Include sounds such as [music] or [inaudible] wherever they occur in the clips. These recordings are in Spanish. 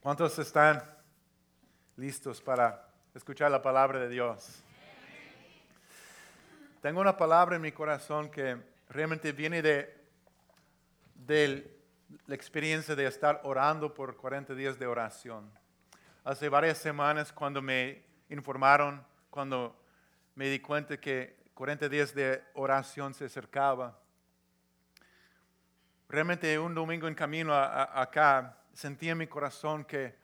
¿Cuántos están listos para escuchar la palabra de Dios? Tengo una palabra en mi corazón que realmente viene de, de la experiencia de estar orando por 40 días de oración. Hace varias semanas cuando me informaron, cuando me di cuenta que 40 días de oración se acercaba, realmente un domingo en camino acá sentí en mi corazón que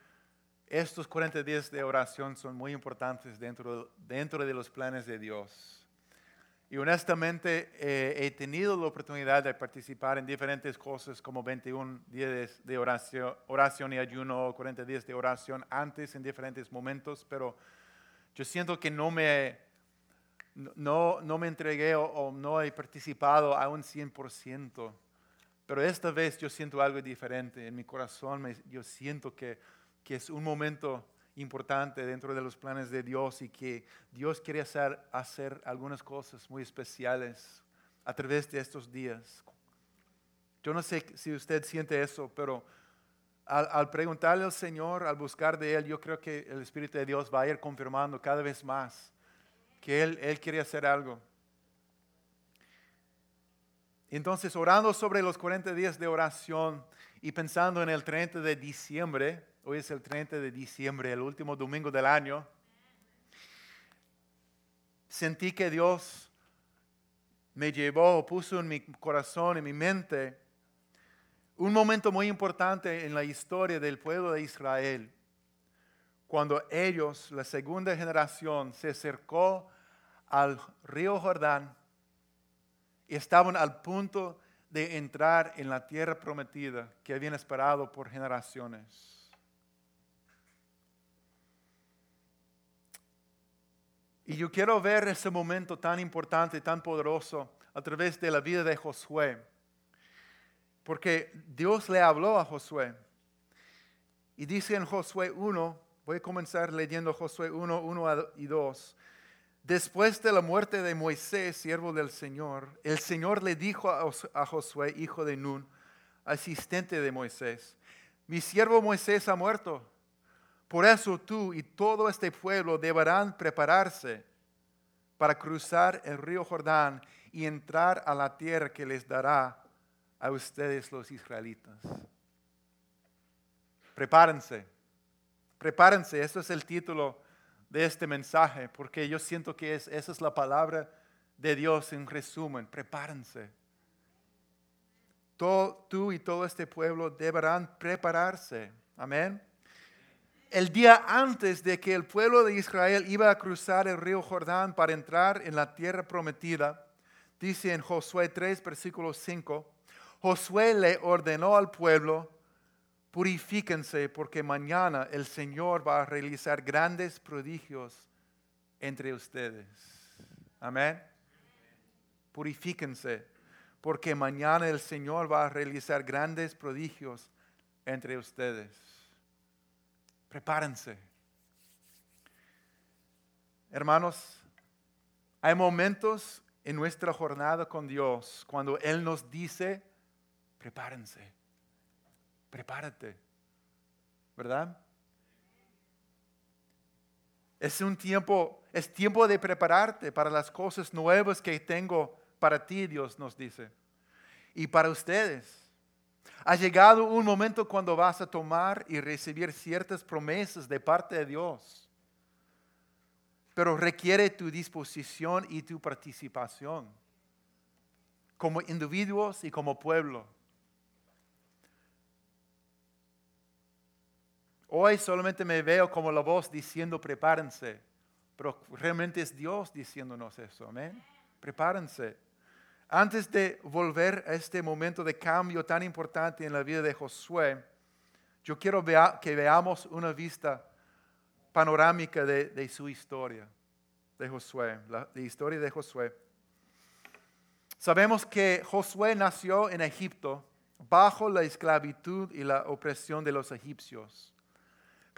estos 40 días de oración son muy importantes dentro, dentro de los planes de Dios. Y honestamente eh, he tenido la oportunidad de participar en diferentes cosas como 21 días de oración, oración y ayuno, 40 días de oración antes en diferentes momentos, pero yo siento que no me, no, no me entregué o, o no he participado a un 100%. Pero esta vez yo siento algo diferente. En mi corazón yo siento que, que es un momento importante dentro de los planes de Dios y que Dios quiere hacer, hacer algunas cosas muy especiales a través de estos días. Yo no sé si usted siente eso, pero al, preguntarle al Señor, al buscar de Él, yo creo que el Espíritu de Dios va a ir confirmando cada vez más que Él, Él quiere hacer algo. Entonces, orando sobre los 40 días de oración y pensando en el 30 de diciembre, hoy es el 30 de diciembre, el último domingo del año, sentí que Dios me llevó, puso en mi corazón, en mi mente, un momento muy importante en la historia del pueblo de Israel, cuando ellos, la segunda generación, se acercó al río Jordán estaban al punto de entrar en la tierra prometida que habían esperado por generaciones. Y yo quiero ver ese momento tan importante, tan poderoso, a través de la vida de Josué. Porque Dios le habló a Josué. Y dice en Josué 1, voy a comenzar leyendo Josué 1, 1 y 2. Después de la muerte de Moisés, siervo del Señor, el Señor le dijo a Josué, hijo de Nun, asistente de Moisés, mi siervo Moisés ha muerto. Por eso tú y todo este pueblo deberán prepararse para cruzar el río Jordán y entrar a la tierra que les dará a ustedes los israelitas. Prepárense, prepárense, eso es el título de este mensaje, porque yo siento que es, esa es la palabra de Dios en resumen. Prepárense. Todo, tú y todo este pueblo deberán prepararse. Amén. El día antes de que el pueblo de Israel iba a cruzar el río Jordán para entrar en la tierra prometida, dice en Josué 3, versículo 5, Josué le ordenó al pueblo, Purifíquense porque mañana el Señor va a realizar grandes prodigios entre ustedes. Amén. Purifíquense porque mañana el Señor va a realizar grandes prodigios entre ustedes. Prepárense. Hermanos, hay momentos en nuestra jornada con Dios cuando Él nos dice, prepárense prepárate, ¿verdad? Es un tiempo, es tiempo de prepararte para las cosas nuevas que tengo para ti, Dios nos dice. Y para ustedes. Ha llegado un momento cuando vas a tomar y recibir ciertas promesas de parte de Dios. Pero requiere tu disposición y tu participación como individuos y como pueblo. Hoy solamente me veo como la voz diciendo prepárense, pero realmente es Dios diciéndonos eso, amén. Prepárense. Antes de volver a este momento de cambio tan importante en la vida de Josué, yo quiero que veamos una vista panorámica de, su historia, de Josué, la historia de Josué. Sabemos que Josué nació en Egipto bajo la esclavitud y la opresión de los egipcios.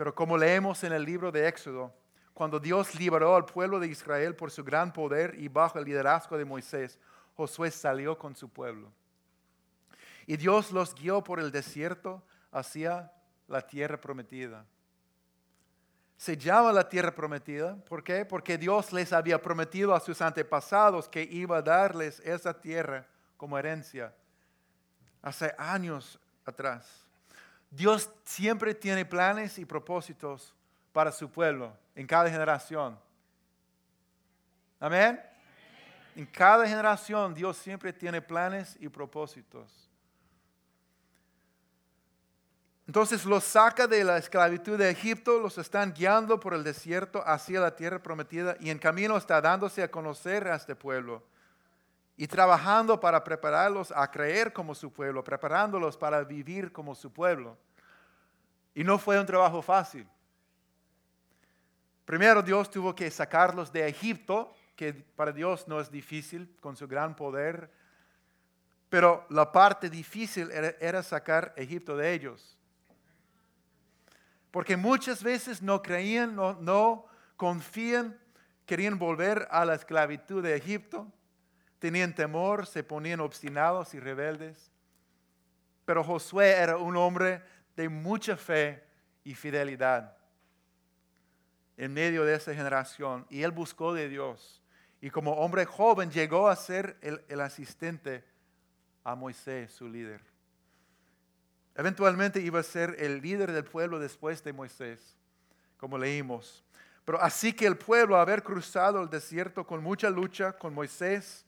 Pero como leemos en el libro de Éxodo, cuando Dios liberó al pueblo de Israel por su gran poder y bajo el liderazgo de Moisés, Josué salió con su pueblo. Y Dios los guió por el desierto hacia la tierra prometida. Se llama la tierra prometida, ¿por qué? Porque Dios les había prometido a sus antepasados que iba a darles esa tierra como herencia hace años atrás. Dios siempre tiene planes y propósitos para su pueblo en cada generación. Amén. En cada generación Dios siempre tiene planes y propósitos. Entonces los saca de la esclavitud de Egipto, los están guiando por el desierto hacia la tierra prometida y en camino está dándose a conocer a este pueblo y trabajando para prepararlos a creer como su pueblo, preparándolos para vivir como su pueblo. Y no fue un trabajo fácil. Primero Dios tuvo que sacarlos de Egipto, que para Dios no es difícil con su gran poder, pero la parte difícil era, sacar Egipto de ellos. Porque muchas veces no creían, no, confían, querían volver a la esclavitud de Egipto, tenían temor, se ponían obstinados y rebeldes. Pero Josué era un hombre de mucha fe y fidelidad en medio de esa generación y él buscó de Dios. Y como hombre joven llegó a ser el, asistente a Moisés, su líder. Eventualmente iba a ser el líder del pueblo después de Moisés, como leímos. Pero así que el pueblo, haber cruzado el desierto con mucha lucha con Moisés,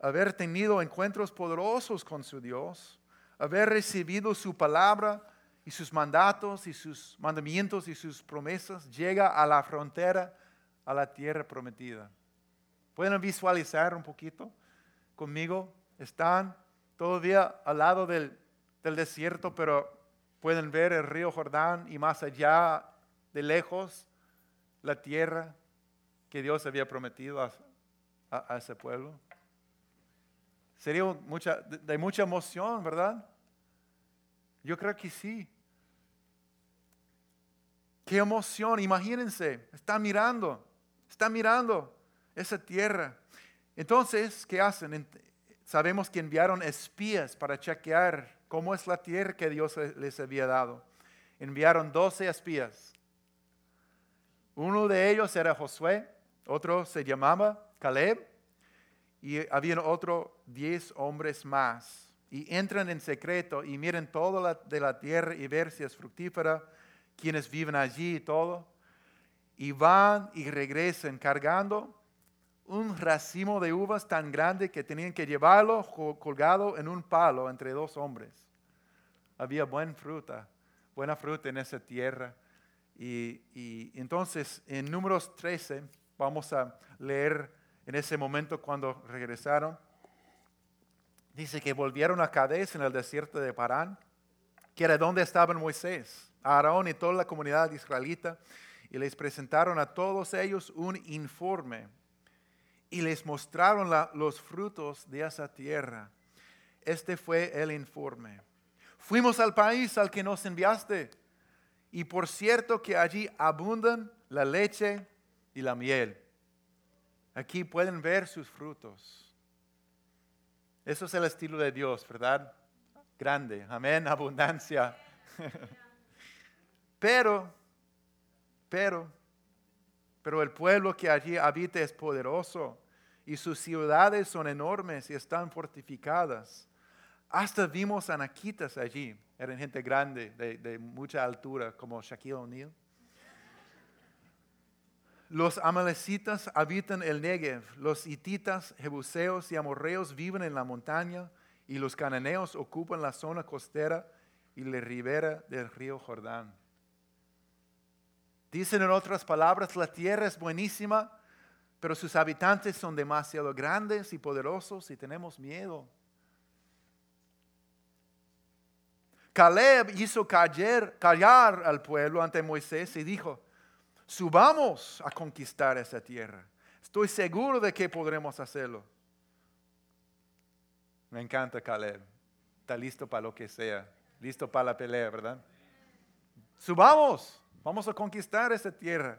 haber tenido encuentros poderosos con su Dios, haber recibido su palabra y sus mandatos y sus mandamientos y sus promesas, llega a la frontera, a la tierra prometida. ¿Pueden visualizar un poquito conmigo? Están todavía al lado del del desierto, pero pueden ver el río Jordán y más allá de lejos la tierra que Dios había prometido a, ese pueblo. Sería mucha, de mucha emoción, ¿verdad? Yo creo que sí. Qué emoción, imagínense, está mirando, está mirando esa tierra. Entonces, ¿qué hacen? Sabemos que enviaron espías para chequear cómo es la tierra que Dios les había dado. Enviaron doce espías. Uno de ellos era Josué, otro se llamaba Caleb y había otro diez hombres más. Y entran en secreto y miren todo la, de la tierra y ver si es fructífera, quienes viven allí y todo. Y van y regresan cargando un racimo de uvas tan grande que tenían que llevarlo colgado en un palo entre dos hombres. Había buena fruta, buena fruta en esa tierra. Y, entonces en números 13 vamos a leer en ese momento cuando regresaron. Dice que volvieron a Cades en el desierto de Parán, que era donde estaban Moisés, Aarón y toda la comunidad israelita, y les presentaron a todos ellos un informe y les mostraron los frutos de esa tierra. Este fue el informe. Fuimos al país al que nos enviaste y por cierto que allí abundan la leche y la miel. Aquí pueden ver sus frutos. Eso es el estilo de Dios, ¿verdad? Grande, amén, abundancia. [laughs] pero, pero, pero el pueblo que allí habita es poderoso y sus ciudades son enormes y están fortificadas. Hasta vimos anaquitas allí, eran gente grande, de, mucha altura, como Shaquille O'Neal. Los amalecitas habitan el Negev, los hititas, jebuseos y amorreos viven en la montaña y los cananeos ocupan la zona costera y la ribera del río Jordán. Dicen en otras palabras, la tierra es buenísima, pero sus habitantes son demasiado grandes y poderosos y tenemos miedo. Caleb hizo callar, callar al pueblo ante Moisés y dijo, subamos a conquistar esa tierra. Estoy seguro de que podremos hacerlo. Me encanta Caleb. Está listo para lo que sea. Listo para la pelea, ¿verdad? Subamos. Vamos a conquistar esa tierra.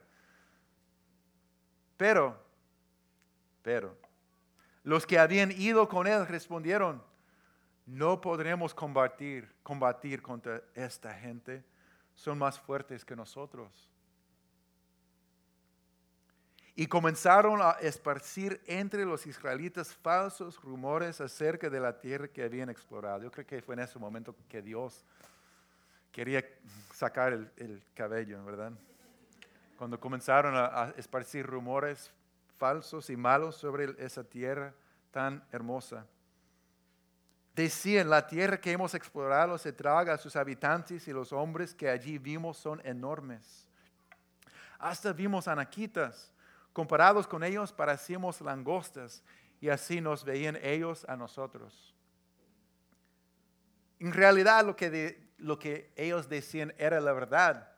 Pero, pero, los que habían ido con él respondieron, no podremos combatir, combatir contra esta gente. Son más fuertes que nosotros. Y comenzaron a esparcir entre los israelitas falsos rumores acerca de la tierra que habían explorado. Yo creo que fue en ese momento que Dios quería sacar el, cabello, ¿verdad? Cuando comenzaron a, esparcir rumores falsos y malos sobre esa tierra tan hermosa. Decían, la tierra que hemos explorado se traga a sus habitantes y los hombres que allí vimos son enormes. Hasta vimos anaquitas Comparados con ellos parecíamos langostas y así nos veían ellos a nosotros. En realidad lo que, lo que ellos decían era la verdad,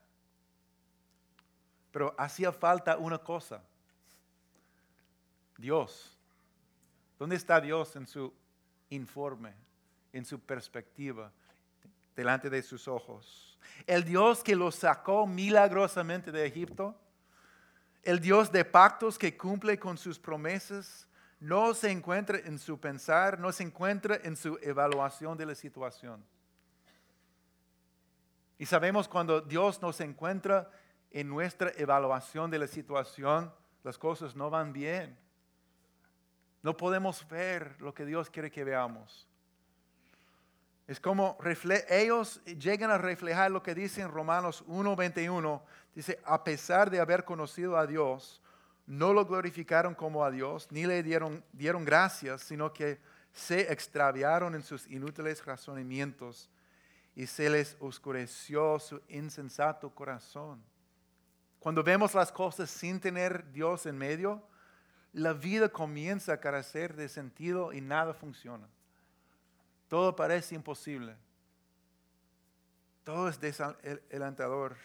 pero hacía falta una cosa. Dios. ¿Dónde está Dios en su informe, en su perspectiva, delante de sus ojos? El Dios que los sacó milagrosamente de Egipto el Dios de pactos que cumple con sus promesas no se encuentra en su pensar, no se encuentra en su evaluación de la situación. Y sabemos cuando Dios nos encuentra en nuestra evaluación de la situación, las cosas no van bien. No podemos ver lo que Dios quiere que veamos. Es como ellos llegan a reflejar lo que dice en Romanos 1:21. Dice, a pesar de haber conocido a Dios, no lo glorificaron como a Dios, ni le dieron, dieron gracias, sino que se extraviaron en sus inútiles razonamientos y se les oscureció su insensato corazón. Cuando vemos las cosas sin tener Dios en medio, la vida comienza a carecer de sentido y nada funciona. Todo parece imposible. Todo es desalentador.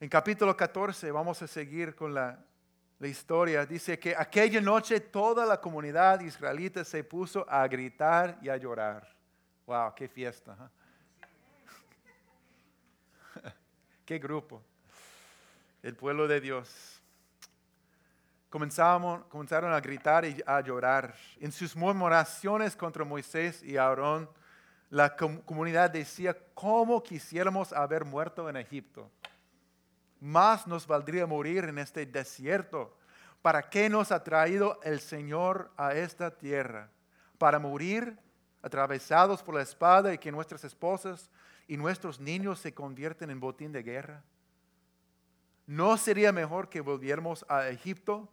En capítulo 14 vamos a seguir con la, historia. Dice que aquella noche toda la comunidad israelita se puso a gritar y a llorar. ¡Wow! ¡Qué fiesta! [laughs] ¡Qué grupo! El pueblo de Dios comenzaron a gritar y a llorar. En sus murmuraciones contra Moisés y Aarón, la comunidad decía, ¿cómo quisiéramos haber muerto en Egipto? Más nos valdría morir en este desierto. ¿Para qué nos ha traído el Señor a esta tierra? ¿Para morir atravesados por la espada y que nuestras esposas y nuestros niños se convierten en botín de guerra? ¿No sería mejor que volviéramos a Egipto?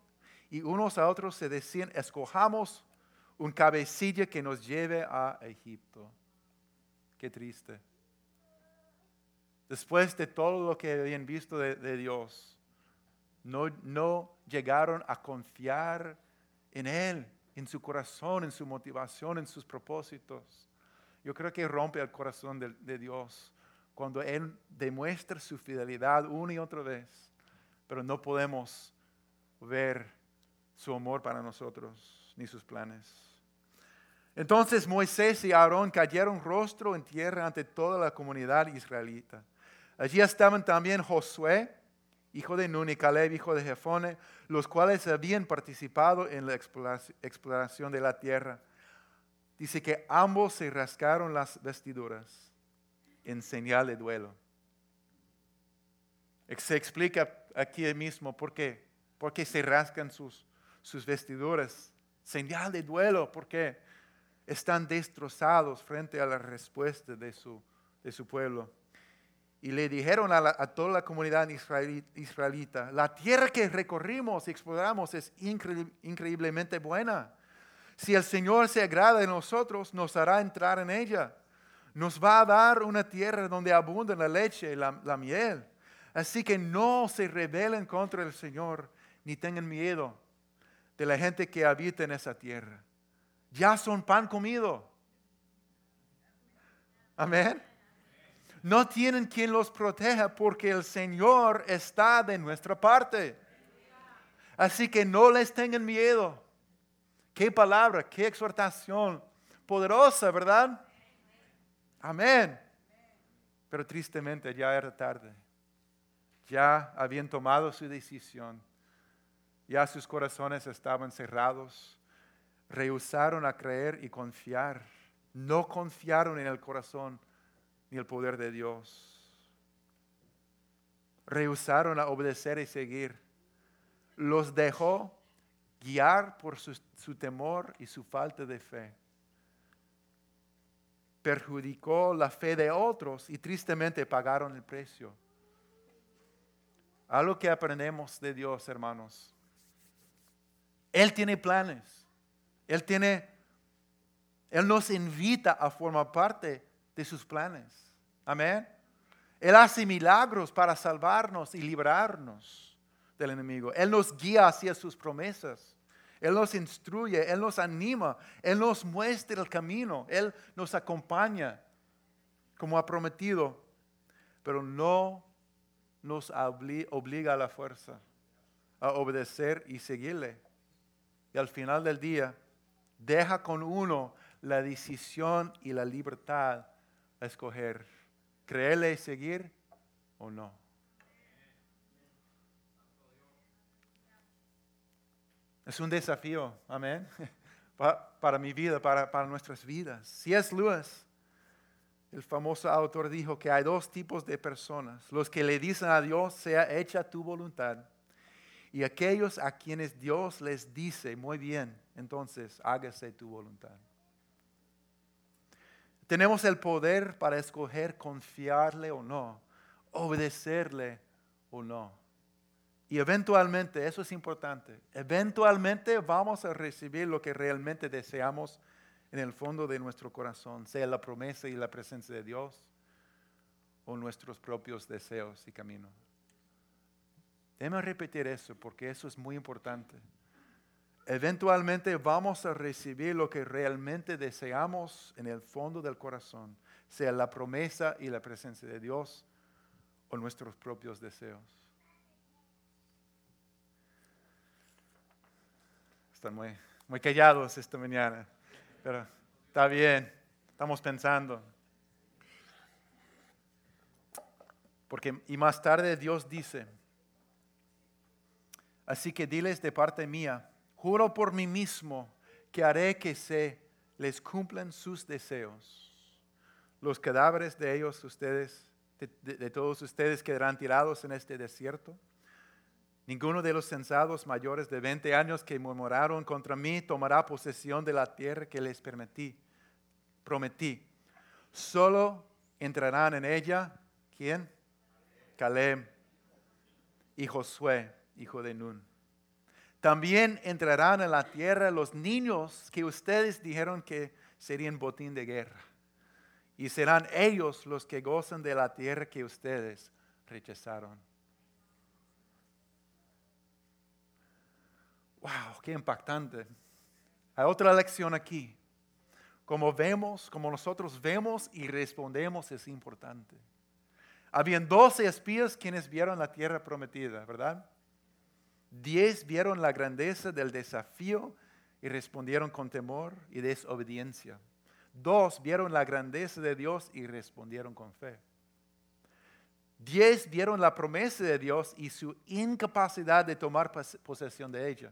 Y unos a otros se decían, escojamos un cabecilla que nos lleve a Egipto. Qué triste. Después de todo lo que habían visto de, Dios, no, no llegaron a confiar en Él, en su corazón, en su motivación, en sus propósitos. Yo creo que rompe el corazón de, de Dios cuando Él demuestra su fidelidad una y otra vez, pero no podemos ver su amor para nosotros, ni sus planes. Entonces Moisés y Aarón cayeron rostro en tierra ante toda la comunidad israelita. Allí estaban también Josué, hijo de Nun, y Caleb, hijo de Jefone, los cuales habían participado en la exploración de la tierra. Dice que ambos se rascaron las vestiduras en señal de duelo. Se explica aquí mismo por qué, por qué se rascan sus sus vestiduras, señal de duelo, porque están destrozados frente a la respuesta de su, de su pueblo. Y le dijeron a, toda la comunidad israelita, la tierra que recorrimos y exploramos es increíblemente buena. Si el Señor se agrada de nosotros, nos hará entrar en ella. Nos va a dar una tierra donde abunda la leche y la, la miel. Así que no se rebelen contra el Señor ni tengan miedo de la gente que habita en esa tierra. Ya son pan comido. Amén. No tienen quien los proteja porque el Señor está de nuestra parte. Así que no les tengan miedo. Qué palabra, qué exhortación poderosa, ¿verdad? Amén. Pero tristemente ya era tarde. Ya habían tomado su decisión ya sus corazones estaban cerrados, rehusaron a creer y confiar No confiaron en el corazón ni el poder de Dios. Rehusaron a obedecer y seguir. Los dejó guiar por su, temor y su falta de fe perjudicó la fe de otros y tristemente pagaron el precio. Algo que aprendemos de Dios, hermanos. Él tiene planes. Él tiene, Él nos invita a formar parte de sus planes. Amén. Él hace milagros para salvarnos y librarnos del enemigo. Él nos guía hacia sus promesas. Él nos instruye, Él nos anima, Él nos muestra el camino, Él nos acompaña como ha prometido, pero no nos obliga a la fuerza a obedecer y seguirle. Y al final del día, deja con uno la decisión y la libertad a escoger, creerle y seguir o no. Es un desafío, amén, [laughs] para, mi vida, para, nuestras vidas. Si es Lewis, el famoso autor, dijo que hay dos tipos de personas. Los que le dicen a Dios, sea hecha tu voluntad. Y aquellos a quienes Dios les dice, muy bien, entonces hágase tu voluntad. Tenemos el poder para escoger confiarle o no, obedecerle o no. Y eventualmente, eso es importante, eventualmente vamos a recibir lo que realmente deseamos en el fondo de nuestro corazón, sea la promesa y la presencia de Dios o nuestros propios deseos y caminos. Déjame repetir eso porque eso es muy importante. Eventualmente vamos a recibir lo que realmente deseamos en el fondo del corazón, sea la promesa y la presencia de Dios o nuestros propios deseos. Están muy, muy callados esta mañana, pero está bien, estamos pensando. Porque, y más tarde Dios dice, así que diles de parte mía, juro por mí mismo que haré que se les cumplan sus deseos. Los cadáveres de ellos, ustedes, de todos ustedes quedarán tirados en este desierto Ninguno de los censados mayores de 20 años que murmuraron contra mí tomará posesión de la tierra que les permití, prometí. Solo entrarán en ella, ¿quién? Caleb y Josué, hijo de Nun. También entrarán en la tierra los niños que ustedes dijeron que serían botín de guerra. Y serán ellos los que gozan de la tierra que ustedes rechazaron. Wow, qué impactante. Hay otra lección aquí. Como vemos, como nosotros vemos y respondemos es importante. Habían doce espías quienes vieron la tierra prometida, ¿verdad? Diez vieron la grandeza del desafío y respondieron con temor y desobediencia. Dos vieron la grandeza de Dios y respondieron con fe. Diez vieron la promesa de Dios y su incapacidad de tomar posesión de ella.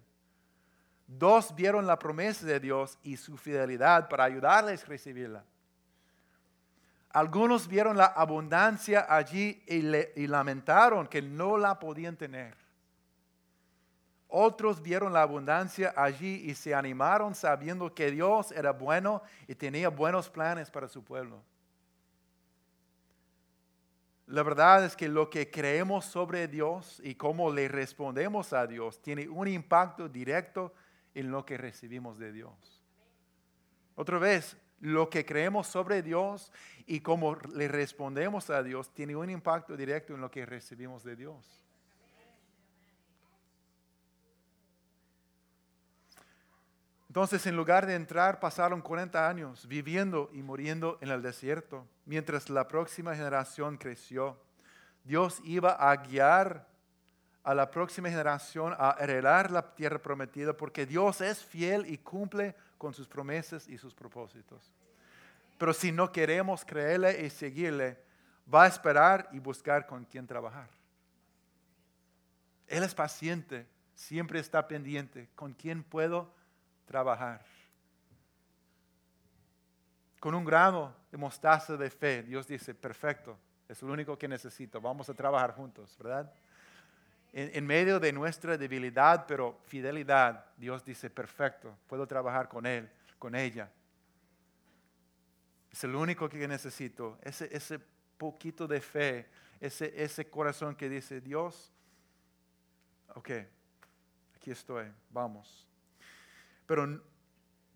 Dos vieron la promesa de Dios y su fidelidad para ayudarles a recibirla. Algunos vieron la abundancia allí y, lamentaron que no la podían tener. Otros vieron la abundancia allí y se animaron sabiendo que Dios era bueno y tenía buenos planes para su pueblo. La verdad es que lo que creemos sobre Dios y cómo le respondemos a Dios tiene un impacto directo en lo que recibimos de Dios. Otra vez, lo que creemos sobre Dios y cómo le respondemos a Dios tiene un impacto directo en lo que recibimos de Dios. Entonces, en lugar de entrar, pasaron 40 años viviendo y muriendo en el desierto, mientras la próxima generación creció. Dios iba a guiar a la próxima generación a heredar la tierra prometida porque Dios es fiel y cumple con sus promesas y sus propósitos. Pero si no queremos creerle y seguirle, va a esperar y buscar con quién trabajar. Él es paciente, siempre está pendiente, con quién puedo trabajar. con un grano de mostaza de fe, Dios dice, perfecto, es lo único que necesito, vamos a trabajar juntos, ¿verdad? En, medio de nuestra debilidad, pero fidelidad, Dios dice, perfecto, puedo trabajar con Él, con ella. Es el único que necesito, ese, ese poquito de fe, ese, ese corazón que dice, Dios, ok, aquí estoy, vamos. Pero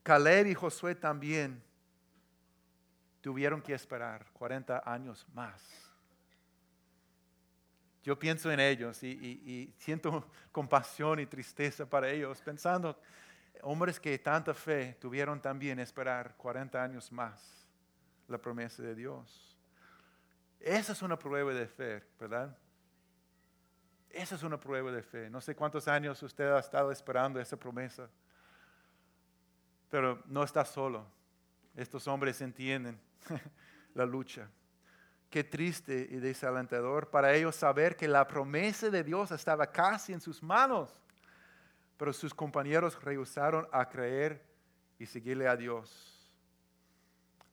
Caleb y Josué también tuvieron que esperar 40 años más. Yo pienso en ellos y, siento [laughs] compasión y tristeza para ellos, pensando, hombres que tanta fe tuvieron también esperar 40 años más la promesa de Dios. Esa es una prueba de fe, ¿verdad? Esa es una prueba de fe. No sé cuántos años usted ha estado esperando esa promesa, pero no está solo. Estos hombres entienden [laughs] la lucha. Qué triste y desalentador para ellos saber que la promesa de Dios estaba casi en sus manos, pero sus compañeros rehusaron a creer y seguirle a Dios.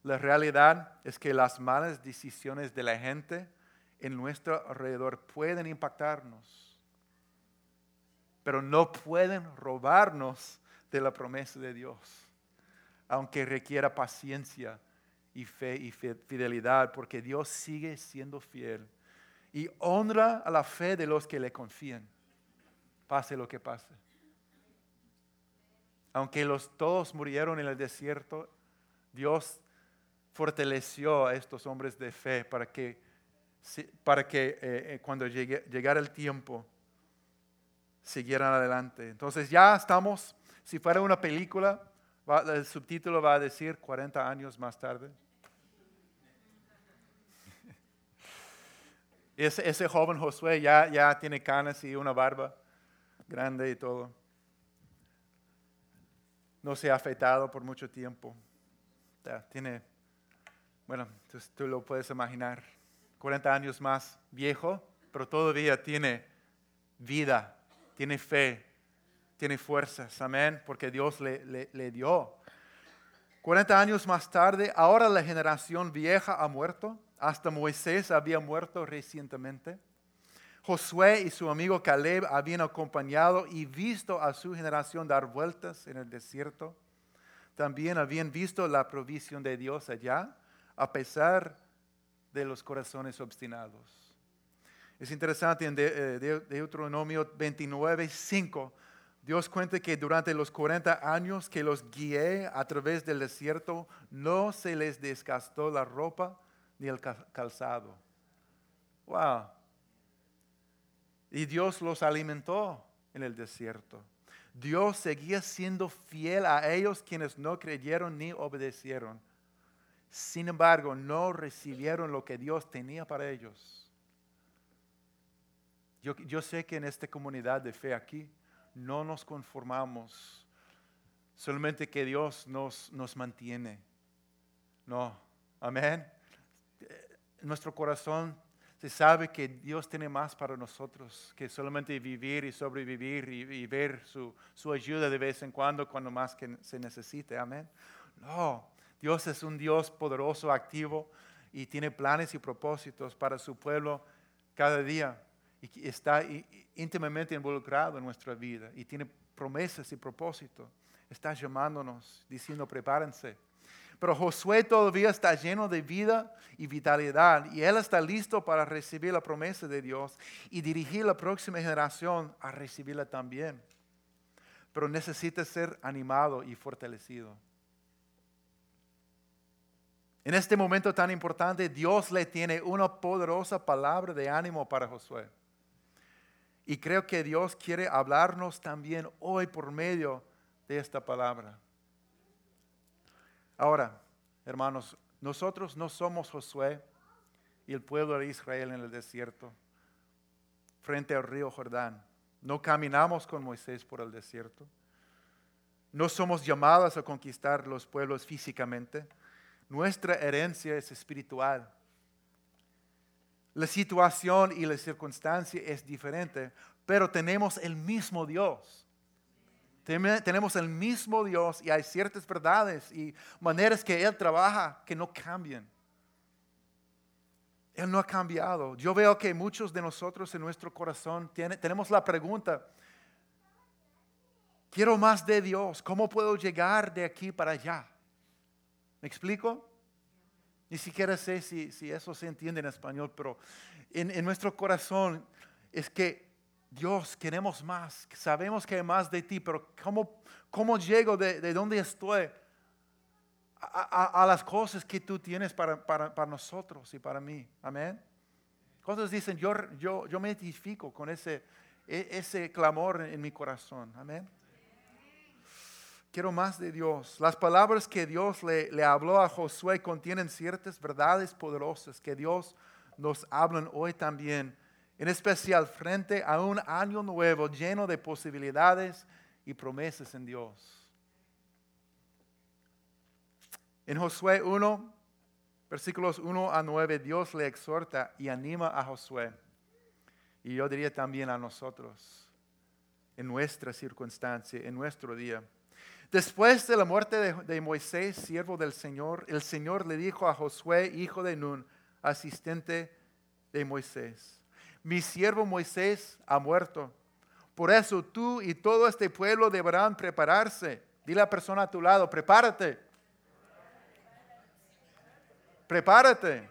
La realidad es que las malas decisiones de la gente en nuestro alrededor pueden impactarnos, pero no pueden robarnos de la promesa de Dios, aunque requiera paciencia y fe y fidelidad, porque Dios sigue siendo fiel y honra a la fe de los que le confían, pase lo que pase. Aunque los todos murieron en el desierto, Dios fortaleció a estos hombres de fe para que, para que eh, eh, cuando llegara el tiempo siguieran adelante. Entonces ya estamos, si fuera una película, el subtítulo va a decir 40 años más tarde. [laughs] Ese, joven Josué ya, ya tiene canas y una barba grande y todo. No se ha afeitado por mucho tiempo. Tiene bueno, tú lo puedes imaginar, 40 años más viejo, pero todavía tiene vida, tiene fe, tiene fuerzas, amén, porque Dios le, le, dio. 40 años más tarde, ahora la generación vieja ha muerto, hasta Moisés había muerto recientemente. Josué y su amigo Caleb habían acompañado y visto a su generación dar vueltas en el desierto. También habían visto la provisión de Dios allá a pesar de los corazones obstinados. Es interesante en eh, Deuteronomio 29, 5, Dios cuenta que durante los 40 años que los guié a través del desierto, no se les desgastó la ropa ni el calzado. Wow. Y Dios los alimentó en el desierto. Dios seguía siendo fiel a ellos quienes no creyeron ni obedecieron. Sin embargo, no recibieron lo que Dios tenía para ellos. Yo, sé que en esta comunidad de fe aquí no nos conformamos solamente que Dios nos, nos mantiene. No, amén. nuestro corazón se sabe que Dios tiene más para nosotros que solamente vivir y sobrevivir y, ver su, su, ayuda de vez en cuando, cuando más que se necesite. Amén. No, Dios es un Dios poderoso, activo y tiene planes y propósitos para su pueblo cada día y está íntimamente involucrado en nuestra vida y tiene promesas y propósitos. Está llamándonos, diciendo, prepárense. Pero Josué todavía está lleno de vida y vitalidad y él está listo para recibir la promesa de Dios y dirigir la próxima generación a recibirla también. Pero necesita ser animado y fortalecido. En este momento tan importante, Dios le tiene una poderosa palabra de ánimo para Josué. Y creo que Dios quiere hablarnos también hoy por medio de esta palabra. Ahora, hermanos, nosotros no somos Josué y el pueblo de Israel en el desierto, frente al río Jordán. No caminamos con Moisés por el desierto. No somos llamados a conquistar los pueblos físicamente. Nuestra herencia es espiritual. La situación y la circunstancia es diferente, pero tenemos el mismo Dios. Tenemos el mismo Dios y hay ciertas verdades y maneras que Él trabaja que no cambian. Él no ha cambiado. Yo veo que muchos de nosotros en nuestro corazón tenemos la pregunta, quiero más de Dios, ¿cómo puedo llegar de aquí para allá? ¿Me explico? Ni siquiera sé si, eso se entiende en español, pero en, nuestro corazón es que Dios, queremos más, sabemos que hay más de ti, pero ¿cómo, cómo llego de, de donde estoy a, las cosas que tú tienes para, para, nosotros y para mí. Amén. ¿Cuántos dicen, yo, yo, yo me identifico con ese, e, ese clamor en, mi corazón? Amén. Quiero más de Dios. Las palabras que Dios le, habló a Josué contienen ciertas verdades poderosas que Dios nos hablan hoy también, en especial frente a un año nuevo lleno de posibilidades y promesas en Dios. En Josué 1, versículos 1 a 9, Dios le exhorta y anima a Josué. Y yo diría también a nosotros, en nuestra circunstancia, en nuestro día. Después de la muerte de, Moisés, siervo del Señor, el Señor le dijo a Josué, hijo de Nun, asistente de Moisés, mi siervo Moisés ha muerto. Por eso tú y todo este pueblo deberán prepararse. Dile a la persona a tu lado, prepárate prepárate.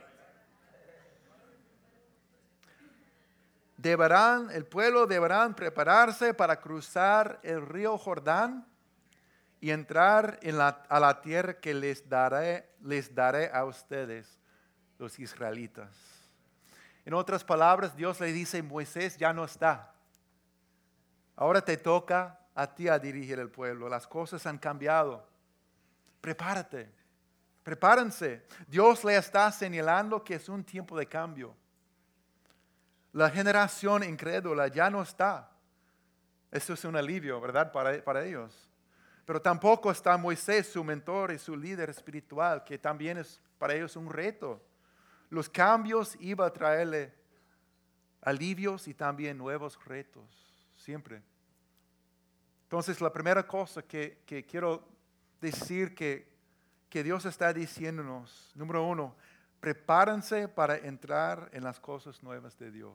Deberán, el pueblo deberán prepararse para cruzar el río Jordán y entrar en la, a la tierra que les daré, les daré a ustedes, los israelitas. En otras palabras, Dios le dice, Moisés ya no está. Ahora te toca a ti a dirigir el pueblo. Las cosas han cambiado. Prepárate. Prepárense. Dios le está señalando que es un tiempo de cambio. La generación incrédula ya no está. Eso es un alivio, ¿verdad? Para, para ellos. Pero tampoco está Moisés, su mentor y su líder espiritual, que también es para ellos un reto. Los cambios iban a traerle alivios y también nuevos retos, siempre. Entonces, la primera cosa que, que quiero decir que que Dios está diciéndonos, número uno, prepárense para entrar en las cosas nuevas de Dios.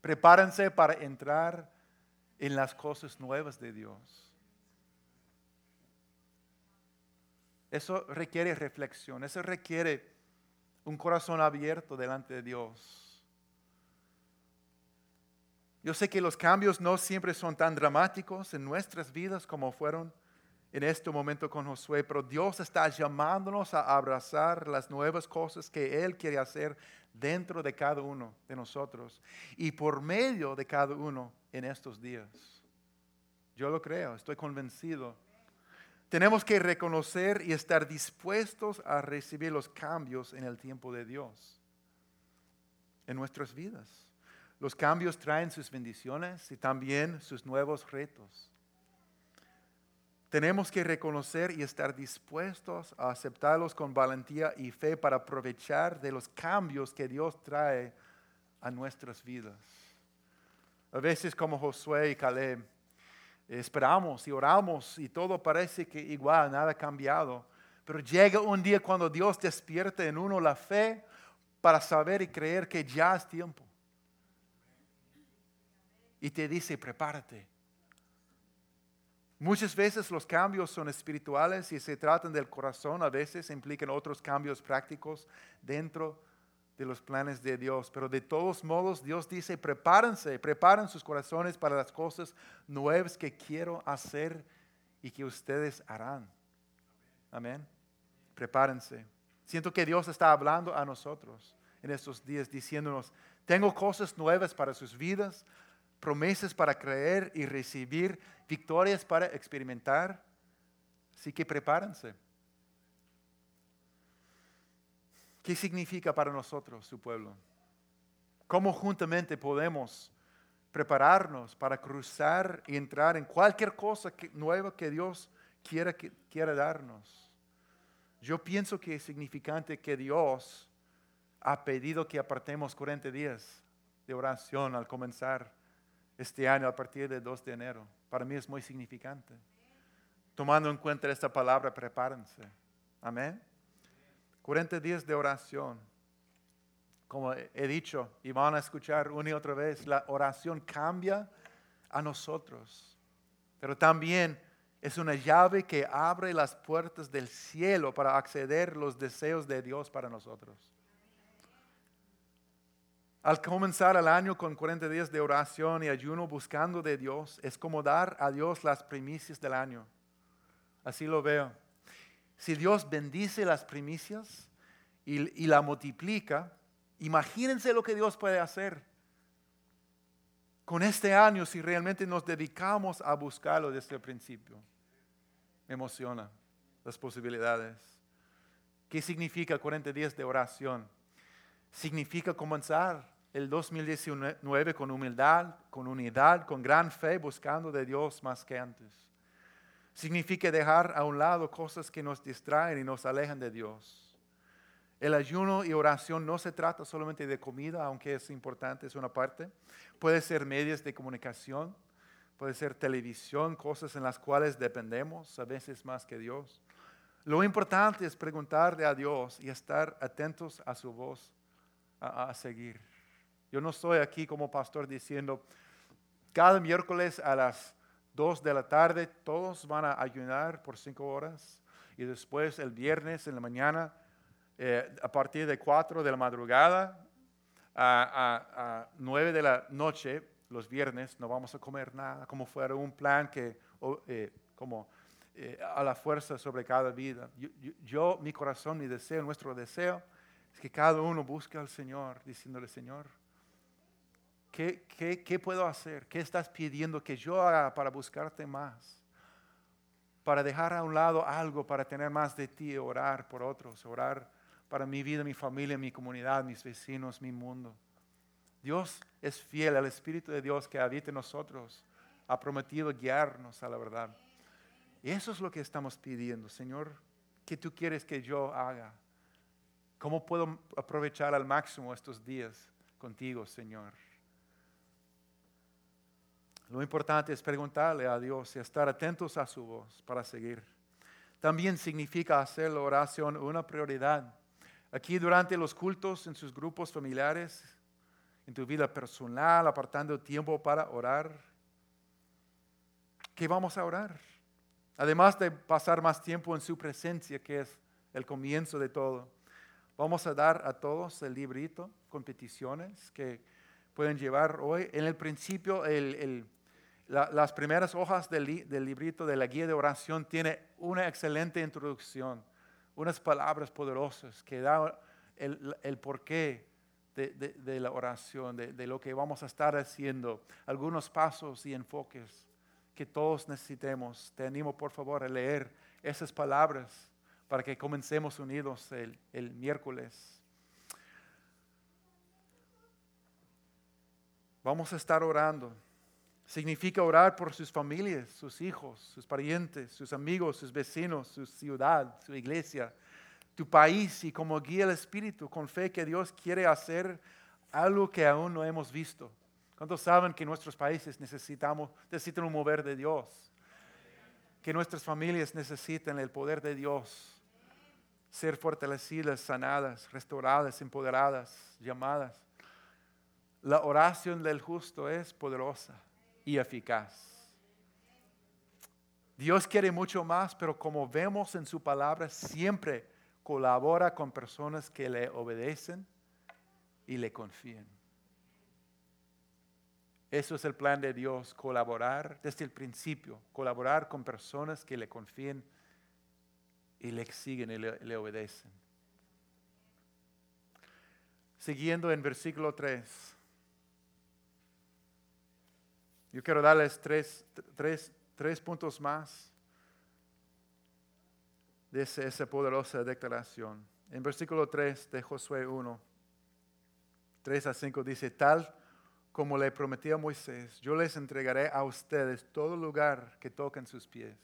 Prepárense para entrar en las cosas nuevas de Dios. Eso requiere reflexión, eso requiere un corazón abierto delante de Dios. Yo sé que los cambios no siempre son tan dramáticos en nuestras vidas como fueron en este momento con Josué, pero Dios está llamándonos a abrazar las nuevas cosas que Él quiere hacer dentro de cada uno de nosotros y por medio de cada uno en estos días. Yo lo creo, estoy convencido. Tenemos que reconocer y estar dispuestos a recibir los cambios en el tiempo de Dios, en nuestras vidas. Los cambios traen sus bendiciones y también sus nuevos retos. Tenemos que reconocer y estar dispuestos a aceptarlos con valentía y fe para aprovechar de los cambios que Dios trae a nuestras vidas. A veces como Josué y Caleb, esperamos y oramos y todo parece que igual, nada ha cambiado. Pero llega un día cuando Dios despierta en uno la fe para saber y creer que ya es tiempo. Y te dice, prepárate, Muchas veces los cambios son espirituales y se tratan del corazón, a veces implican otros cambios prácticos dentro de los planes de Dios. Pero de todos modos, Dios dice, prepárense, preparen sus corazones para las cosas nuevas que quiero hacer y que ustedes harán. Amén. Prepárense. Siento que Dios está hablando a nosotros en estos días, diciéndonos, tengo cosas nuevas para sus vidas, promesas para creer y recibir, victorias para experimentar. Así que prepárense. ¿Qué significa para nosotros su pueblo? ¿Cómo juntamente podemos prepararnos para cruzar y entrar en cualquier cosa nueva que Dios quiera, quiera darnos? Yo pienso que es significante que Dios ha pedido que apartemos 40 días de oración al comenzar este año a partir del 2 de enero. Para mí es muy significante. Tomando en cuenta esta palabra, prepárense. Amén. 40 días de oración. Como he dicho, y van a escuchar una y otra vez, la oración cambia a nosotros. Pero también es una llave que abre las puertas del cielo para acceder los deseos de Dios para nosotros. Al comenzar el año con 40 días de oración y ayuno buscando de Dios, es como dar a Dios las primicias del año. Así lo veo. Si Dios bendice las primicias y, la multiplica, imagínense lo que Dios puede hacer con este año si realmente nos dedicamos a buscarlo desde el principio. Me emociona las posibilidades. ¿Qué significa 40 días de oración? Significa comenzar el 2019 con humildad, con unidad, con gran fe, buscando de Dios más que antes. Significa dejar a un lado cosas que nos distraen y nos alejan de Dios el ayuno y oración no se trata solamente de comida, aunque es importante, es una parte. Puede ser medios de comunicación, puede ser televisión, cosas en las cuales dependemos a veces más que Dios. Lo importante es preguntarle a Dios y estar atentos a su voz a, seguir. Yo no estoy aquí como pastor diciendo, cada miércoles a las 2 de la tarde todos van a ayunar por 5 horas y después el viernes en la mañana eh, a partir de 4 de la madrugada a, 9 de la noche, los viernes, no vamos a comer nada, como fuera un plan que, eh, como eh, a la fuerza sobre cada vida. Yo, mi corazón, mi deseo, nuestro deseo, es que cada uno busque al Señor, diciéndole, Señor, ¿qué, puedo hacer? ¿Qué estás pidiendo que yo haga para buscarte más? Para dejar a un lado algo, para tener más de ti, orar por otros, orar para mi vida, mi familia, mi comunidad, mis vecinos, mi mundo. Dios es fiel, el Espíritu de Dios que habita en nosotros ha prometido guiarnos a la verdad. Y eso es lo que estamos pidiendo, Señor, ¿qué tú quieres que yo haga? ¿Cómo puedo aprovechar al máximo estos días contigo, Señor? Lo importante es preguntarle a Dios y estar atentos a su voz para seguir. También significa hacer la oración una prioridad. Aquí durante los cultos, en sus grupos familiares, en tu vida personal, apartando tiempo para orar. ¿Qué vamos a orar? Además de pasar más tiempo en su presencia, que es el comienzo de todo. Vamos a dar a todos el librito con peticiones que pueden llevar hoy. En el principio, las primeras hojas del, librito de la guía de oración tiene una excelente introducción unas palabras poderosas que dan el, porqué de, la oración, de, lo que vamos a estar haciendo, algunos pasos y enfoques que todos necesitemos. Te animo por favor a leer esas palabras para que comencemos unidos el, el miércoles. Vamos a estar orando. Significa orar por sus familias, sus hijos, sus parientes, sus amigos, sus vecinos, su ciudad, su iglesia, tu país y como guía el Espíritu con fe que Dios quiere hacer algo que aún no hemos visto. ¿Cuántos saben que nuestros países necesitamos, necesitan un mover de Dios? Que nuestras familias necesitan el poder de Dios. Ser fortalecidas, sanadas, restauradas, empoderadas, llamadas. La oración del justo es poderosa y eficaz. Dios quiere mucho más, pero como vemos en su palabra, siempre colabora con personas que le obedecen y le confían. Eso es el plan de Dios, colaborar desde el principio, colaborar con personas que le confíen y le siguen y le, le obedecen. Siguiendo en versículo 3. Yo quiero darles tres, puntos más de esa, poderosa declaración. En versículo 3 de Josué 1, 3 a 5 dice, tal como le prometí a Moisés, yo les entregaré a ustedes todo lugar que toquen sus pies.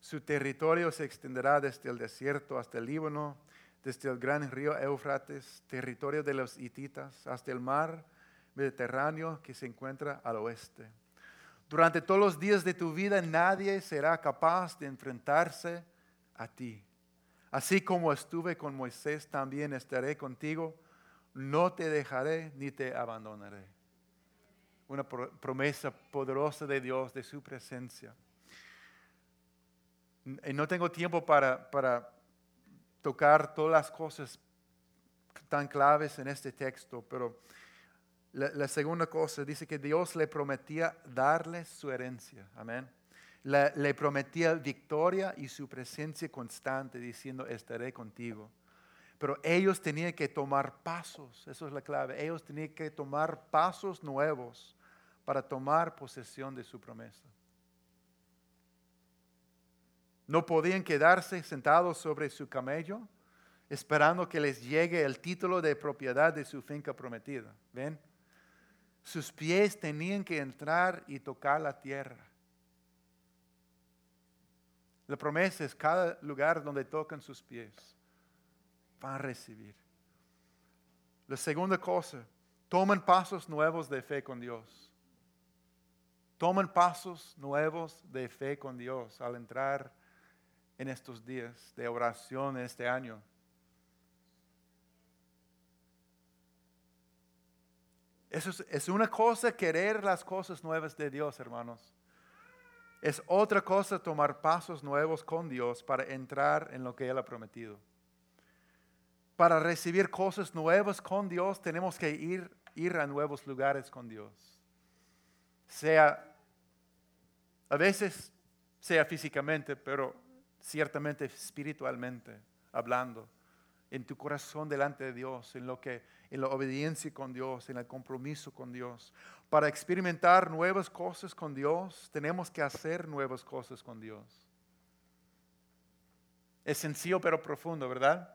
Su territorio se extenderá desde el desierto hasta el Líbano, desde el gran río Éufrates, territorio de los hititas, hasta el mar Mediterráneo que se encuentra al oeste. Durante todos los días de tu vida nadie será capaz de enfrentarse a ti. Así como estuve con Moisés, también estaré contigo. No te dejaré ni te abandonaré. Una promesa poderosa de Dios, de su presencia. Y no tengo tiempo para, para tocar todas las cosas tan claves en este texto, pero la, segunda cosa dice que Dios le prometía darle su herencia. Amén. Le, prometía victoria y su presencia constante, diciendo, estaré contigo. Pero ellos tenían que tomar pasos, eso es la clave, ellos tenían que tomar pasos nuevos para tomar posesión de su promesa. No podían quedarse sentados sobre su camello esperando que les llegue el título de propiedad de su finca prometida. ¿Ven? Sus pies tenían que entrar y tocar la tierra. La promesa es cada lugar donde tocan sus pies van a recibir. La segunda cosa, tomen pasos nuevos de fe con Dios. Tomen pasos nuevos de fe con Dios al entrar en estos días de oración en este año. Eso es, una cosa querer las cosas nuevas de Dios, hermanos. Es otra cosa tomar pasos nuevos con Dios para entrar en lo que Él ha prometido. Para recibir cosas nuevas con Dios tenemos que ir, ir a nuevos lugares con Dios. Sea, a veces sea físicamente, pero ciertamente espiritualmente hablando, en tu corazón delante de Dios, en lo que en la obediencia con Dios, en el compromiso con Dios. Para experimentar nuevas cosas con Dios, tenemos que hacer nuevas cosas con Dios. Es sencillo pero profundo, ¿verdad?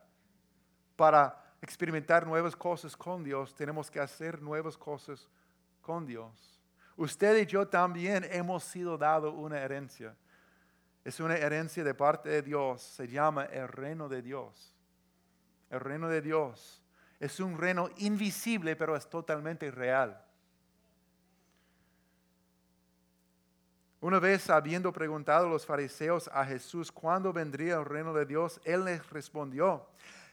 Para experimentar nuevas cosas con Dios, tenemos que hacer nuevas cosas con Dios. Usted y yo también hemos sido dado una herencia. Es una herencia de parte de Dios. Se llama el reino de Dios. El reino de Dios es un reino invisible, pero es totalmente real. Una vez habiendo preguntado a los fariseos a Jesús cuándo vendría el reino de Dios, Él les respondió,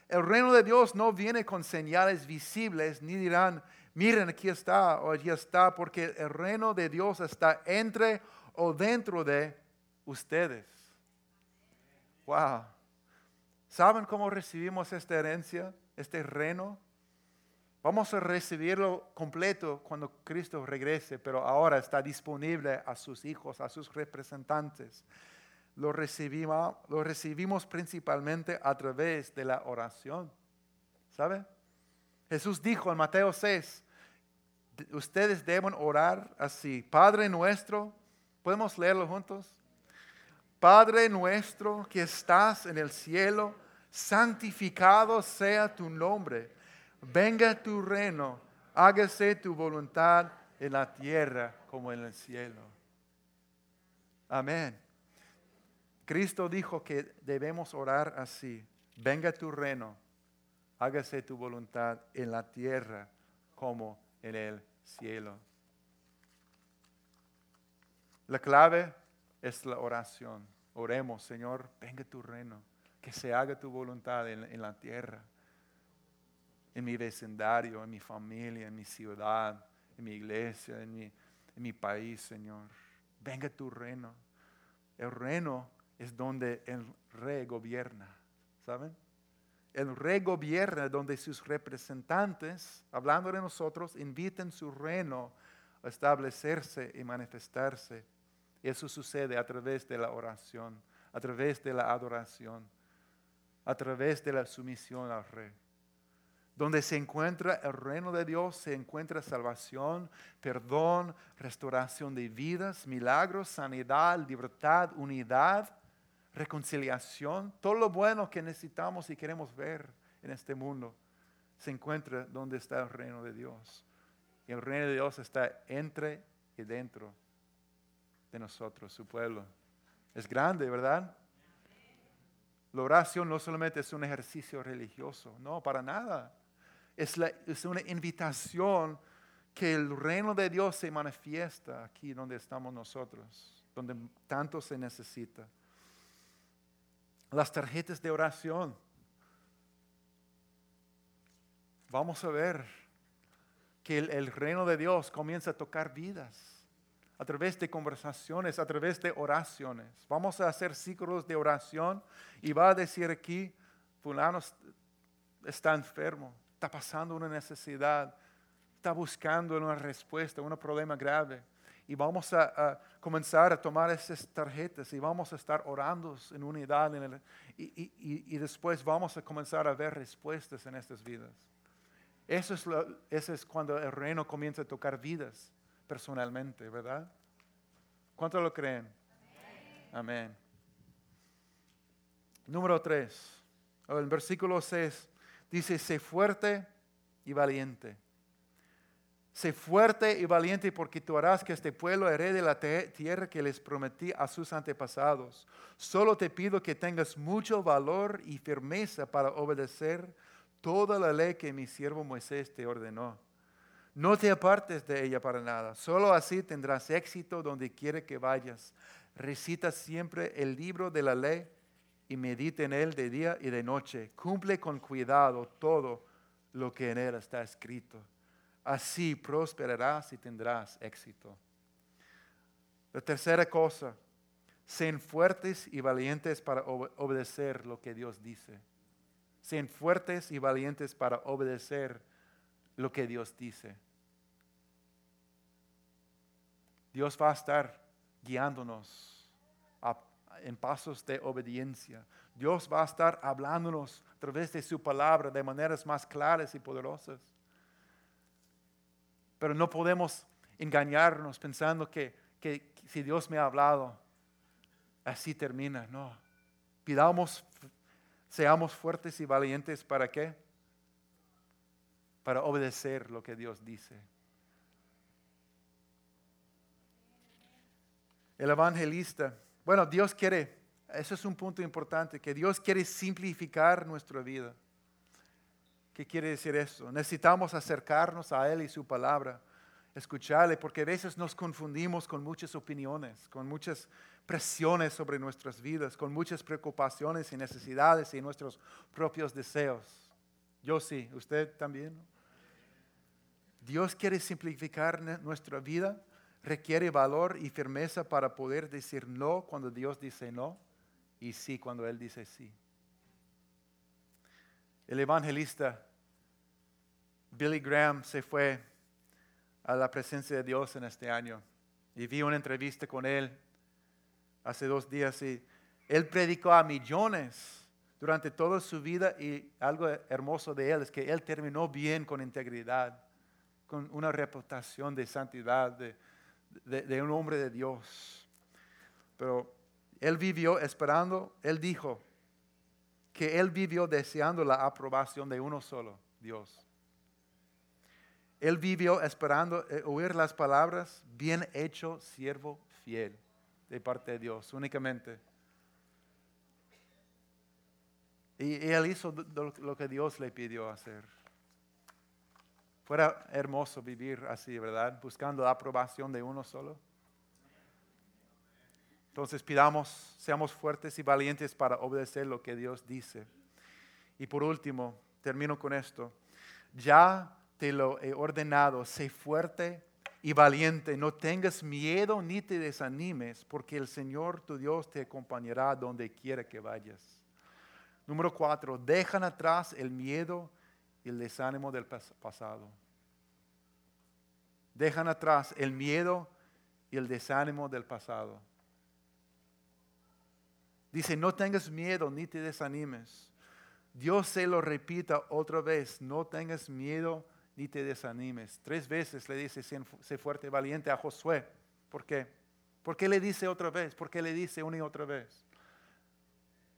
el reino de Dios no viene con señales visibles, ni dirán, miren aquí está o allí está, porque el reino de Dios está entre o dentro de ustedes. Wow. ¿Saben cómo recibimos esta herencia? este reino, vamos a recibirlo completo cuando Cristo regrese, pero ahora está disponible a sus hijos, a sus representantes. Lo recibimos, lo recibimos principalmente a través de la oración. ¿Sabe? Jesús dijo en Mateo 6, ustedes deben orar así. Padre nuestro, ¿podemos leerlo juntos? Padre nuestro que estás en el cielo, santificado sea tu nombre, venga tu reino, hágase tu voluntad en la tierra como en el cielo. Amén. Cristo dijo que debemos orar así, venga tu reino, hágase tu voluntad en la tierra como en el cielo. La clave es la oración. Oremos, Señor, venga tu reino que se haga tu voluntad en, la tierra, en mi vecindario, en mi familia, en mi ciudad, en mi iglesia, en mi, en mi país, Señor. Venga tu reino. El reino es donde el rey gobierna, ¿saben? El rey gobierna donde sus representantes, hablando de nosotros, inviten su reino a establecerse y manifestarse. Eso sucede a través de la oración, a través de la adoración a través de la sumisión al rey. Donde se encuentra el reino de Dios, se encuentra salvación, perdón, restauración de vidas, milagros, sanidad, libertad, unidad, reconciliación. Todo lo bueno que necesitamos y queremos ver en este mundo se encuentra donde está el reino de Dios. Y el reino de Dios está entre y dentro de nosotros, su pueblo. Es grande, ¿verdad? La oración no solamente es un ejercicio religioso, no, para nada. Es, una invitación que el reino de Dios se manifiesta aquí donde estamos nosotros, donde tanto se necesita. Las tarjetas de oración. Vamos a ver que el, reino de Dios comienza a tocar vidas a través de conversaciones, a través de oraciones. Vamos a hacer ciclos de oración y va a decir aquí, fulano está enfermo, está pasando una necesidad, está buscando una respuesta, un problema grave. Y vamos a, comenzar a tomar esas tarjetas y vamos a estar orando en unidad. y, después vamos a comenzar a ver respuestas en estas vidas. Eso es, eso es cuando el reino comienza a tocar vidas personalmente, ¿verdad? ¿Cuántos lo creen? Amén. Número 3. El versículo 6 dice, sé fuerte y valiente. Sé fuerte y valiente porque tú harás que este pueblo herede la tierra que les prometí a sus antepasados. Solo te pido que tengas mucho valor y firmeza para obedecer toda la ley que mi siervo Moisés te ordenó. No te apartes de ella para nada. Solo así tendrás éxito donde quiera que vayas. Recita siempre el libro de la ley y medita en él de día y de noche. Cumple con cuidado todo lo que en él está escrito Así prosperarás y tendrás éxito. La tercera cosa, sean fuertes y valientes para obedecer lo que Dios dice. Sean fuertes y valientes para obedecer lo que Dios dice. Dios va a estar guiándonos en pasos de obediencia. Dios va a estar hablándonos a través de su palabra de maneras más claras y poderosas. Pero no podemos engañarnos pensando que, si Dios me ha hablado, así termina. No. Pidamos, seamos fuertes y valientes para qué? Para obedecer lo que Dios dice. El evangelista, bueno, Dios quiere, eso es un punto importante, que Dios quiere simplificar nuestra vida. ¿Qué quiere decir eso? Necesitamos acercarnos a Él y su palabra, escucharle, porque a veces nos confundimos con muchas opiniones, con muchas presiones sobre nuestras vidas, con muchas preocupaciones y necesidades y nuestros propios deseos. Yo sí, usted también. Dios quiere simplificar nuestra vida, requiere valor y firmeza para poder decir no cuando Dios dice no y sí cuando Él dice sí. El evangelista Billy Graham se fue a la presencia de Dios en este año y vi una entrevista con él hace dos días y él predicó a millones durante toda su vida y algo hermoso de él es que él terminó bien con integridad, con una reputación de santidad, de, de un hombre de Dios. Pero él vivió esperando, él dijo, que él vivió deseando la aprobación de uno solo, Dios. Él vivió esperando eh, oír las palabras, bien hecho, siervo fiel, de parte de Dios, únicamente. Y, él hizo lo que Dios le pidió hacer. Fuera hermoso vivir así, ¿verdad? Buscando la aprobación de uno solo. Entonces pidamos, seamos fuertes y valientes para obedecer lo que Dios dice. Y por último, termino con esto. Ya te lo he ordenado, sé fuerte y valiente, no tengas miedo ni te desanimes, porque el Señor tu Dios te acompañará donde quiera que vayas. Número cuatro, dejan atrás el miedo y el desánimo del pasado. Dejan atrás el miedo y el desánimo del pasado. Dice, no tengas miedo ni te desanimes. Dios se lo repita otra vez, no tengas miedo ni te desanimes. Tres veces le dice, sé fuerte y valiente a Josué. ¿Por qué? ¿Por qué le dice otra vez? ¿Por qué le dice una y otra vez?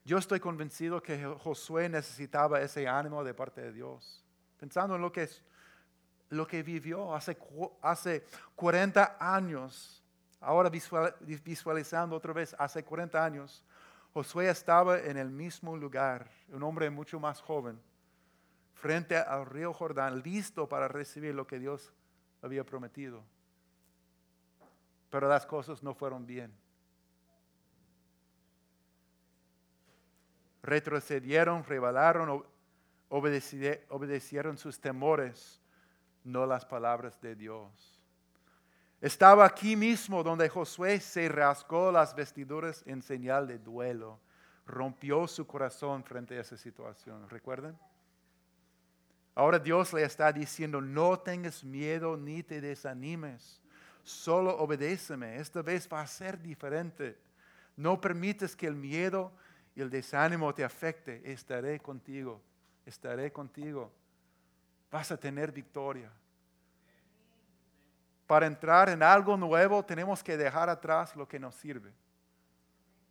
Yo estoy convencido que Josué necesitaba ese ánimo de parte de Dios. Pensando en lo que, lo que vivió hace, hace 40 años, ahora visualizando otra vez, hace 40 años, Josué estaba en el mismo lugar, un hombre mucho más joven, frente al río Jordán, listo para recibir lo que Dios había prometido. Pero las cosas no fueron bien. Retrocedieron, rebelaron, obedecieron sus temores, no las palabras de Dios. Estaba aquí mismo donde Josué se rasgó las vestiduras en señal de duelo. Rompió su corazón frente a esa situación. ¿Recuerdan? Ahora Dios le está diciendo, no tengas miedo ni te desanimes. Solo obedéceme. Esta vez va a ser diferente. No permites que el miedo y el desánimo te afecte. Estaré contigo. Estaré contigo. Vas a tener victoria para entrar en algo nuevo tenemos que dejar atrás lo que nos sirve.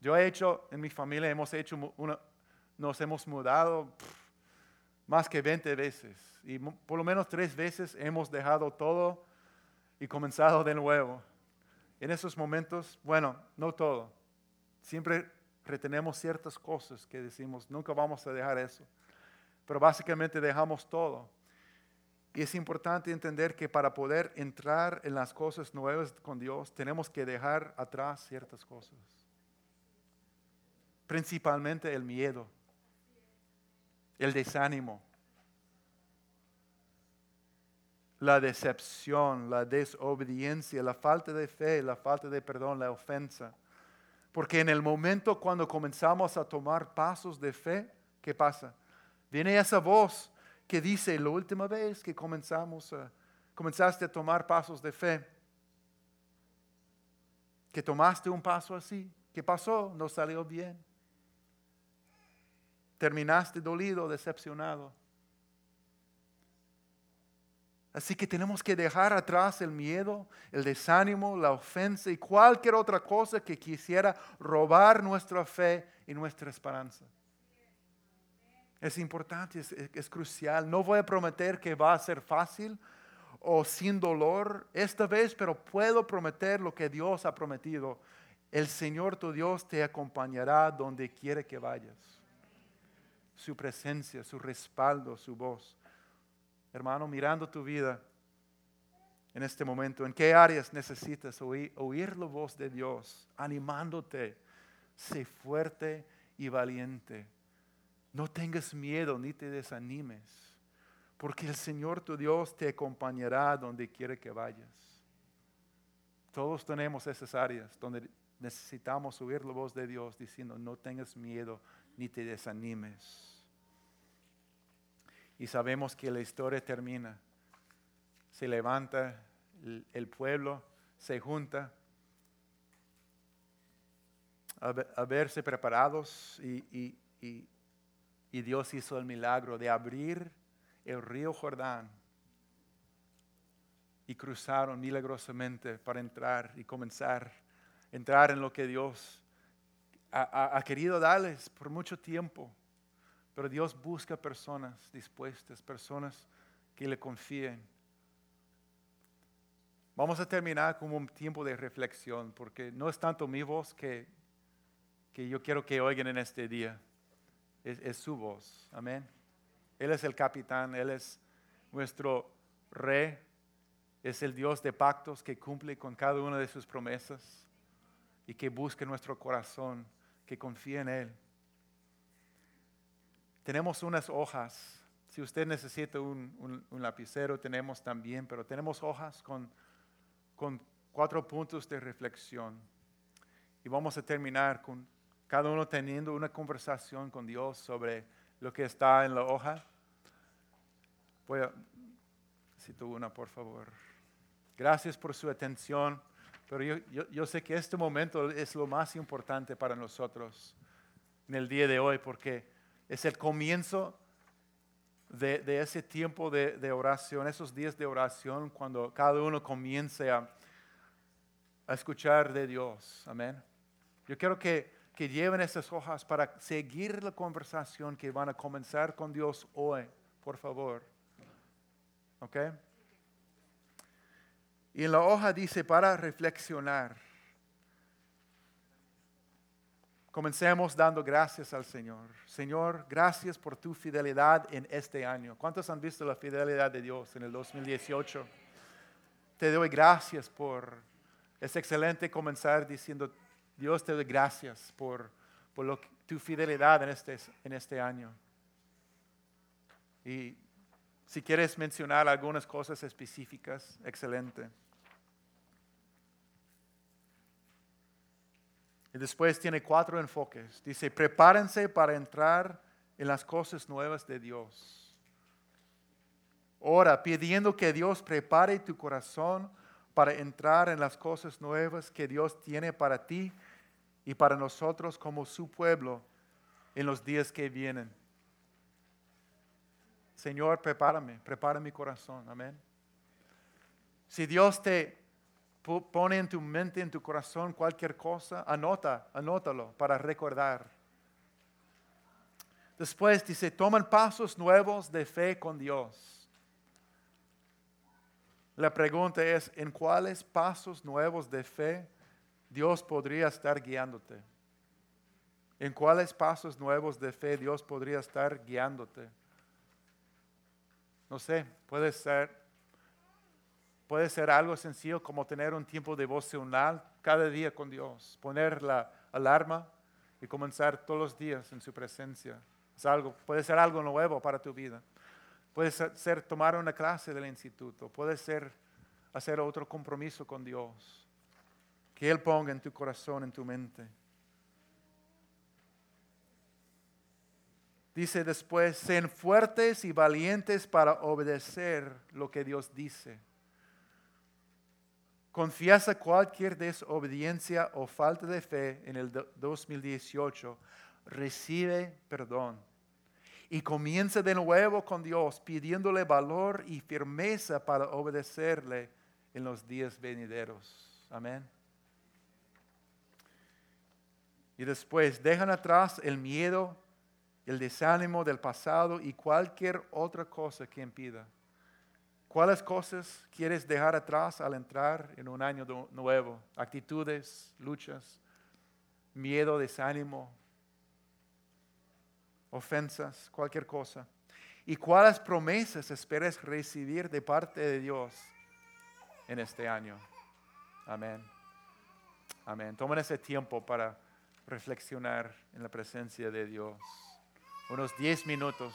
Yo he hecho, en mi familia hemos hecho, una, nos hemos mudado más que 20 veces y por lo menos tres veces hemos dejado todo y comenzado de nuevo. En esos momentos, bueno, no todo, siempre retenemos ciertas cosas que decimos, nunca vamos a dejar eso, pero básicamente dejamos todo y es importante entender que para poder entrar en las cosas nuevas con Dios, tenemos que dejar atrás ciertas cosas. Principalmente el miedo, el desánimo, la decepción, la desobediencia, la falta de fe, la falta de perdón, la ofensa. Porque en el momento cuando comenzamos a tomar pasos de fe, ¿qué pasa? Viene esa voz que dice la última vez que comenzamos comenzaste a tomar pasos de fe, que tomaste un paso así, ¿qué pasó? No salió bien. Terminaste dolido, decepcionado. Así que tenemos que dejar atrás el miedo, el desánimo, la ofensa y cualquier otra cosa que quisiera robar nuestra fe y nuestra esperanza. Es importante, es, crucial. No voy a prometer que va a ser fácil o sin dolor esta vez, pero puedo prometer lo que Dios ha prometido. El Señor tu Dios te acompañará donde quiere que vayas. Su presencia, su respaldo, su voz. Hermano, mirando tu vida en este momento, ¿en qué áreas necesitas oír, la voz de Dios animándote? Sé fuerte y valiente no tengas miedo ni te desanimes, porque el Señor tu Dios te acompañará donde quiere que vayas. Todos tenemos esas áreas donde necesitamos oír la voz de Dios diciendo, no tengas miedo ni te desanimes. Y sabemos que la historia termina. Se levanta el, pueblo, se junta a, verse preparados y y Dios hizo el milagro de abrir el río Jordán y cruzaron milagrosamente para entrar y comenzar entrar en lo que Dios ha, querido darles por mucho tiempo. Pero Dios busca personas dispuestas, personas que le confíen. Vamos a terminar con un tiempo de reflexión, porque no es tanto mi voz que, que yo quiero que oigan en este día es, su voz. Amén. Él es el capitán, Él es nuestro rey, es el Dios de pactos que cumple con cada una de sus promesas y que busca nuestro corazón, que confía en Él. Tenemos unas hojas. Si usted necesita un, lapicero, tenemos también, pero tenemos hojas con, con cuatro puntos de reflexión. Y vamos a terminar con cada uno teniendo una conversación con Dios sobre lo que está en la hoja. Voy a, si tú una, por favor. Gracias por su atención, pero yo, yo, sé que este momento es lo más importante para nosotros en el día de hoy, porque es el comienzo de, ese tiempo de, oración, esos días de oración, cuando cada uno comience a, a escuchar de Dios. Amén. Yo quiero que que lleven esas hojas para seguir la conversación que van a comenzar con Dios hoy, por favor. ¿Ok? Y en la hoja dice para reflexionar. Comencemos dando gracias al Señor. Señor, gracias por tu fidelidad en este año. ¿Cuántos han visto la fidelidad de Dios en el 2018? te doy gracias por, es excelente comenzar diciendo, Dios te doy gracias por, por lo, tu fidelidad en este, en este año. Y si quieres mencionar algunas cosas específicas, excelente. Y después tiene cuatro enfoques. Dice, prepárense para entrar en las cosas nuevas de Dios. Ora, pidiendo que Dios prepare tu corazón para entrar en las cosas nuevas que Dios tiene para ti y para nosotros como su pueblo en los días que vienen. Señor, prepárame, prepara mi corazón. Amén. Si Dios te pone en tu mente, en tu corazón cualquier cosa, anota, anótalo para recordar. Después dice, toman pasos nuevos de fe con Dios. La pregunta es, ¿en cuáles pasos nuevos de fe Dios podría estar guiándote? ¿En cuáles pasos nuevos de fe Dios podría estar guiándote? No sé, puede ser Puede ser algo sencillo como tener un tiempo devocional cada día con Dios, poner la alarma y comenzar todos los días en su presencia. Es algo, puede ser algo nuevo para tu vida. Puede ser tomar una clase del instituto, puede ser hacer otro compromiso con Dios. Que Él ponga en tu corazón, en tu mente. Dice después, sean fuertes y valientes para obedecer lo que Dios dice confiesa cualquier desobediencia o falta de fe en el 2018, recibe perdón y comienza de nuevo con Dios pidiéndole valor y firmeza para obedecerle en los días venideros. Amén. Y después dejan atrás el miedo, el desánimo del pasado y cualquier otra cosa que impida ¿Cuáles cosas quieres dejar atrás al entrar en un año nuevo? Actitudes, luchas, miedo, desánimo, ofensas, cualquier cosa. ¿Y cuáles promesas esperas recibir de parte de Dios en este año? Amén. Amén. Tomen ese tiempo para reflexionar en la presencia de Dios. Unos 10 minutos.